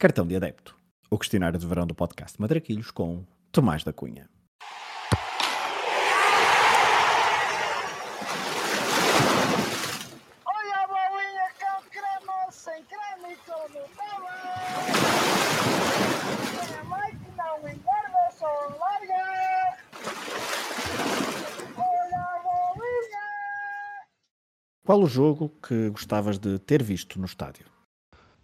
Cartão de Adepto, o questionário de verão do podcast Madraquilhos com Tomás da Cunha. Olha a bolinha com creme, sem creme e. Minha engorda, larga. Olha a bolinha. Qual o jogo que gostavas de ter visto no estádio?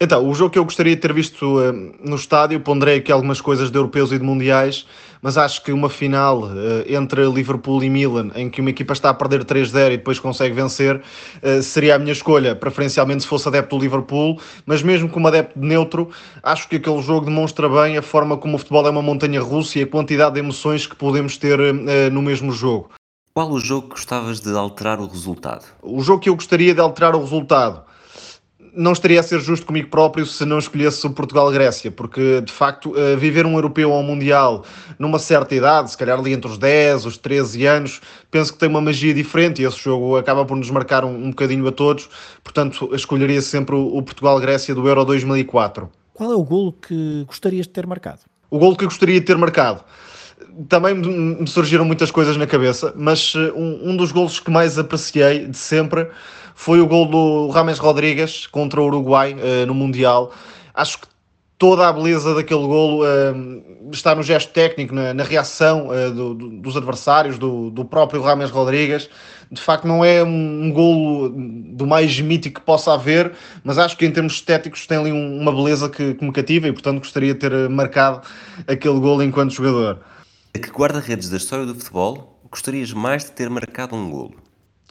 Então, o jogo que eu gostaria de ter visto eh, no estádio, ponderei aqui algumas coisas de europeus e de mundiais, mas acho que uma final eh, entre Liverpool e Milan, em que uma equipa está a perder 3-0 e depois consegue vencer, eh, seria a minha escolha, preferencialmente se fosse adepto do Liverpool, mas mesmo como adepto de neutro, acho que aquele jogo demonstra bem a forma como o futebol é uma montanha russa e a quantidade de emoções que podemos ter no mesmo jogo. Qual o jogo que gostavas de alterar o resultado? O jogo que eu gostaria de alterar o resultado não estaria a ser justo comigo próprio se não escolhesse o Portugal-Grécia, porque de facto eh, viver um europeu ao Mundial numa certa idade, se calhar ali entre os 10, os 13 anos, penso que tem uma magia diferente e esse jogo acaba por nos marcar um, um bocadinho a todos, portanto escolheria sempre o, o Portugal-Grécia do Euro 2004. Qual é o golo que gostarias de ter marcado? O gol que eu gostaria de ter marcado. Também me me surgiram muitas coisas na cabeça, mas eh, um, um dos golos que mais apreciei de sempre foi o gol do Rames Rodrigues contra o Uruguai eh, no Mundial. Acho que toda a beleza daquele golo eh, está no gesto técnico, na, na reação eh, do- do- dos adversários, do, do próprio Rames Rodrigues. De facto, não é um, um golo do mais mítico que possa haver, mas acho que em termos estéticos tem ali um- uma beleza que, que me cativa e, portanto, gostaria de ter marcado aquele golo enquanto jogador. A que guarda-redes da história do futebol gostarias mais de ter marcado um golo?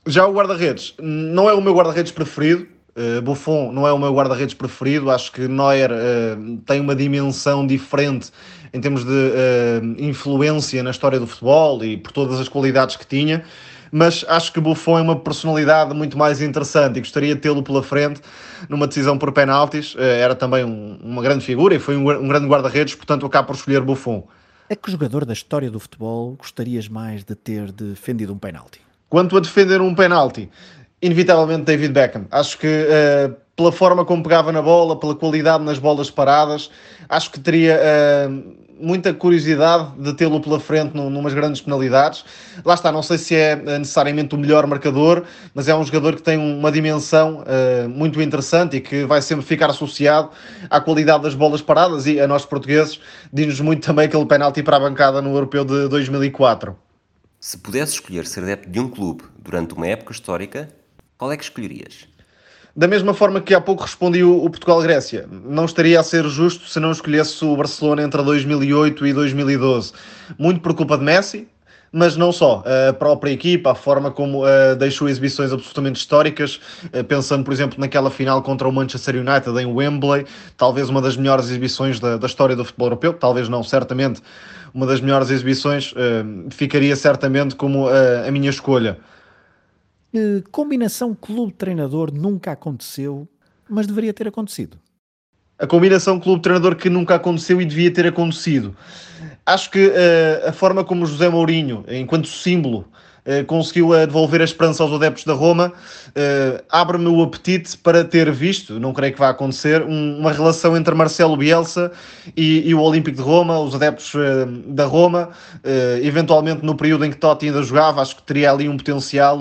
Já o guarda-redes não é o meu guarda-redes preferido. Uh, Buffon não é o meu guarda-redes preferido. Acho que Neuer uh, tem uma dimensão diferente em termos de uh, influência na história do futebol e por todas as qualidades que tinha. Mas acho que Buffon é uma personalidade muito mais interessante e gostaria de tê-lo pela frente numa decisão por penaltis. Era também um- uma grande figura e foi um, um grande guarda-redes, portanto, acabo por escolher Buffon. A que jogador da história do futebol gostarias mais de ter defendido um penalti? Quanto a defender um penalti, inevitavelmente David Beckham. Acho que eh, pela forma como pegava na bola, pela qualidade nas bolas paradas, acho que teria eh, muita curiosidade de tê-lo pela frente num, numas grandes penalidades. Lá está, não sei se é eh, necessariamente o melhor marcador, mas é um jogador que tem uma dimensão eh, muito interessante e que vai sempre ficar associado à qualidade das bolas paradas e a nós portugueses diz-nos muito também aquele penalti para a bancada no Europeu de 2004. Se pudesses escolher ser adepto de um clube durante uma época histórica, qual é que escolherias? Da mesma forma que há pouco respondi o Portugal-Grécia, não estaria a ser justo se não escolhesse o Barcelona entre 2008 e 2012. Muito por culpa de Messi, mas não só. A própria equipa, a forma como eh, deixou exibições absolutamente históricas, eh, pensando, por exemplo, naquela final contra o Manchester United em Wembley, talvez uma das melhores exibições da, da história do futebol europeu, talvez não, certamente uma das melhores exibições, eh, ficaria certamente como a minha escolha. Combinação clube-treinador nunca aconteceu, mas deveria ter acontecido? a combinação clube-treinador que nunca aconteceu e devia ter acontecido. Acho que eh, a forma como José Mourinho, enquanto símbolo, eh, conseguiu eh, devolver a esperança aos adeptos da Roma, abre-me o apetite para ter visto, não creio que vá acontecer, um- uma relação entre Marcelo Bielsa e, e o Olímpico de Roma, os adeptos da Roma, eventualmente no período em que Totti ainda jogava, acho que teria ali um potencial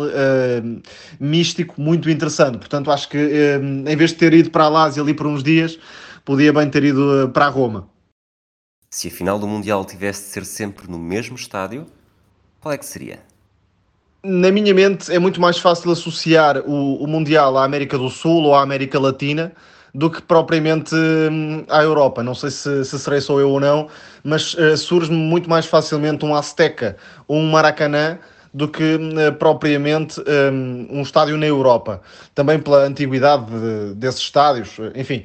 místico muito interessante. Portanto, acho que em vez de ter ido para a Lásia ali por uns dias, podia bem ter ido para a Roma. Se a final do Mundial tivesse de ser sempre no mesmo estádio, qual é que seria? Na minha mente é muito mais fácil associar o, o Mundial à América do Sul ou à América Latina do que propriamente hum, à Europa. Não sei se, se serei só eu ou não, mas eh, surge-me muito mais facilmente um Azteca ou um Maracanã do que eh, propriamente hum, um estádio na Europa. Também pela antiguidade de- desses estádios, eh, enfim.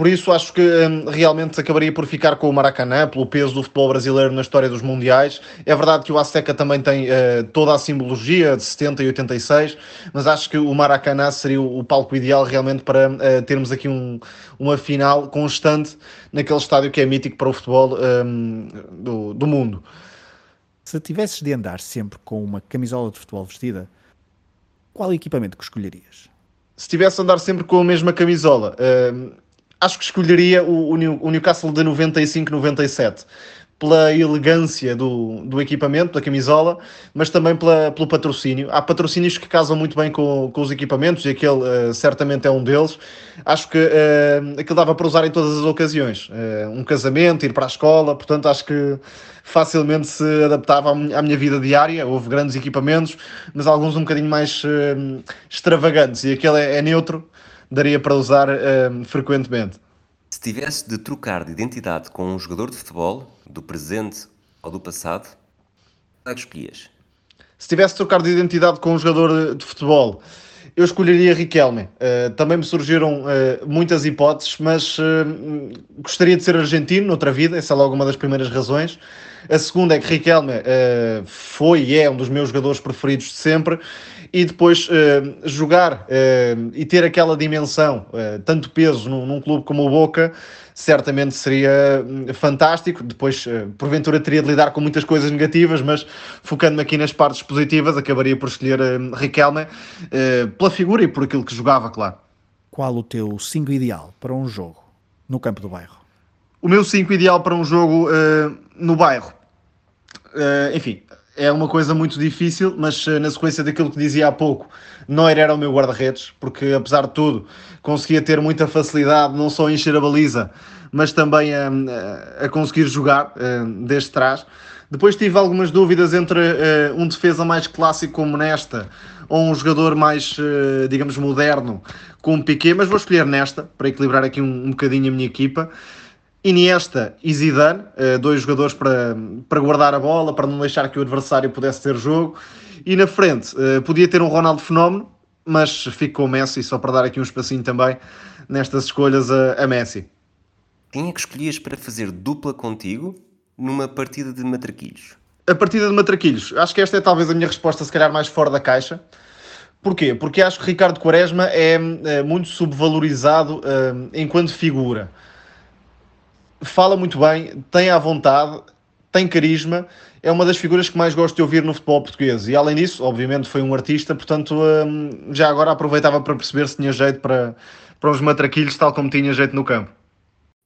Por isso acho que hum, realmente acabaria por ficar com o Maracanã, pelo peso do futebol brasileiro na história dos mundiais. É verdade que o Azteca também tem eh, toda a simbologia de 70 e 86, mas acho que o Maracanã seria o, o palco ideal realmente para eh, termos aqui um- uma final constante naquele estádio que é mítico para o futebol hum, do, do mundo. Se tivesses de andar sempre com uma camisola de futebol vestida, qual equipamento que escolherias? se tivesse a andar sempre com a mesma camisola, hum, acho que escolheria o, o Newcastle de 95-97 pela elegância do, do equipamento, da camisola, mas também pela, pelo patrocínio. Há patrocínios que casam muito bem com, com os equipamentos e aquele uh, certamente é um deles. Acho que uh, aquilo dava para usar em todas as ocasiões. Uh, um casamento, ir para a escola, portanto acho que facilmente se adaptava à minha vida diária. Houve grandes equipamentos, mas alguns um bocadinho mais uh, extravagantes e aquele é, é neutro, daria para usar frequentemente. Se tivesse de trocar de identidade com um jogador de futebol, do presente ou do passado, qual é que escolhias? Se tivesse de trocar de identidade com um jogador de futebol, eu escolheria Riquelme. Uh, também me surgiram uh, muitas hipóteses, mas uh, gostaria de ser argentino noutra vida, essa é logo uma das primeiras razões. A segunda é que Riquelme foi e é um dos meus jogadores preferidos de sempre. E depois jogar e ter aquela dimensão, tanto peso num, num clube como o Boca, certamente seria hum, fantástico. Depois, eh, porventura, teria de lidar com muitas coisas negativas, mas focando-me aqui nas partes positivas, acabaria por escolher hum, Riquelme eh, pela figura e por aquilo que jogava, claro. Qual o teu 5 ideal para um jogo no campo do bairro? O meu 5 ideal para um jogo uh, no bairro. Uh, enfim, é uma coisa muito difícil, mas uh, na sequência daquilo que dizia há pouco, Neuer era o meu guarda-redes, porque apesar de tudo conseguia ter muita facilidade, não só a encher a baliza, mas também a, a conseguir jogar uh, desde trás. Depois tive algumas dúvidas entre uh, um defesa mais clássico como nesta ou um jogador mais, uh, digamos, moderno como Piquet, mas vou escolher nesta para equilibrar aqui um, um bocadinho a minha equipa. Iniesta e Zidane, dois jogadores para, para guardar a bola, para não deixar que o adversário pudesse ter jogo. E na frente, podia ter um Ronaldo fenómeno, mas fico com o Messi, só para dar aqui um espacinho também nestas escolhas a, a Messi. Quem é que escolhias para fazer dupla contigo numa partida de matraquilhos? A partida de matraquilhos, acho que esta é talvez a minha resposta, se calhar mais fora da caixa. Porquê? Porque acho que Ricardo Quaresma é, é muito subvalorizado é, enquanto figura. Fala muito bem, tem à vontade, tem carisma é uma das figuras que mais gosto de ouvir no futebol português. E além disso, obviamente, foi um artista, portanto, hum, já agora aproveitava para perceber se tinha jeito para, para uns matraquilhos, tal como tinha jeito no campo.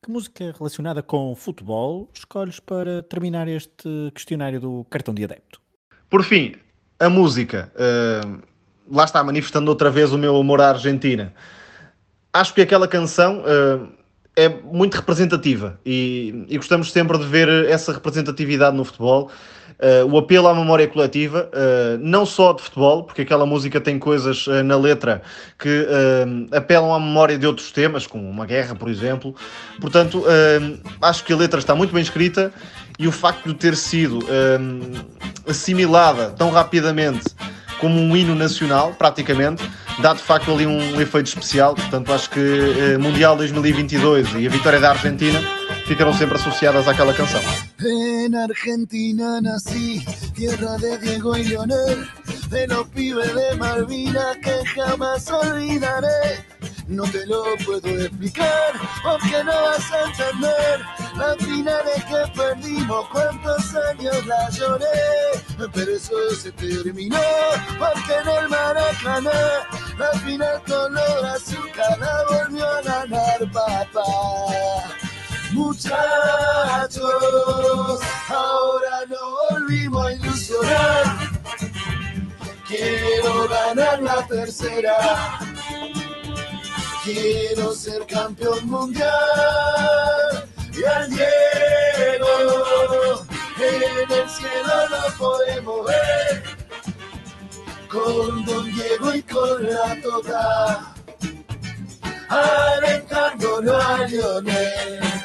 Que música relacionada com futebol escolhes para terminar este questionário do cartão de adepto? Por fim, a música. Uh, lá está, manifestando outra vez o meu amor à Argentina. Acho que aquela canção. Uh, é muito representativa e, e, gostamos sempre de ver essa representatividade no futebol. Uh, o apelo à memória coletiva, uh, não só de futebol, porque aquela música tem coisas uh, na letra que apelam à memória de outros temas, como uma guerra, por exemplo. Portanto, acho que a letra está muito bem escrita e o facto de ter sido assimilada tão rapidamente como um hino nacional, praticamente, dá de facto ali um efeito especial. Portanto, acho que eh, Mundial 2022 e a vitória da Argentina ficaram sempre associadas àquela canção. En Argentina tierra de Diego y Leonel, de los pibes de Malvinas que jamás olvidaré. No te lo puedo explicar porque no vas a entender que perdimos, cuántos años la lloré, pero eso se terminó porque en el Maracaná la final color azúcar la volvió a ganar papá. Muchachos, ahora no volvimos a ilusionar. Quiero ganar la tercera Quiero ser campeón mundial y al Diego en el cielo lo podemos ver con Don Diego y con la Tota alentando a Lionel.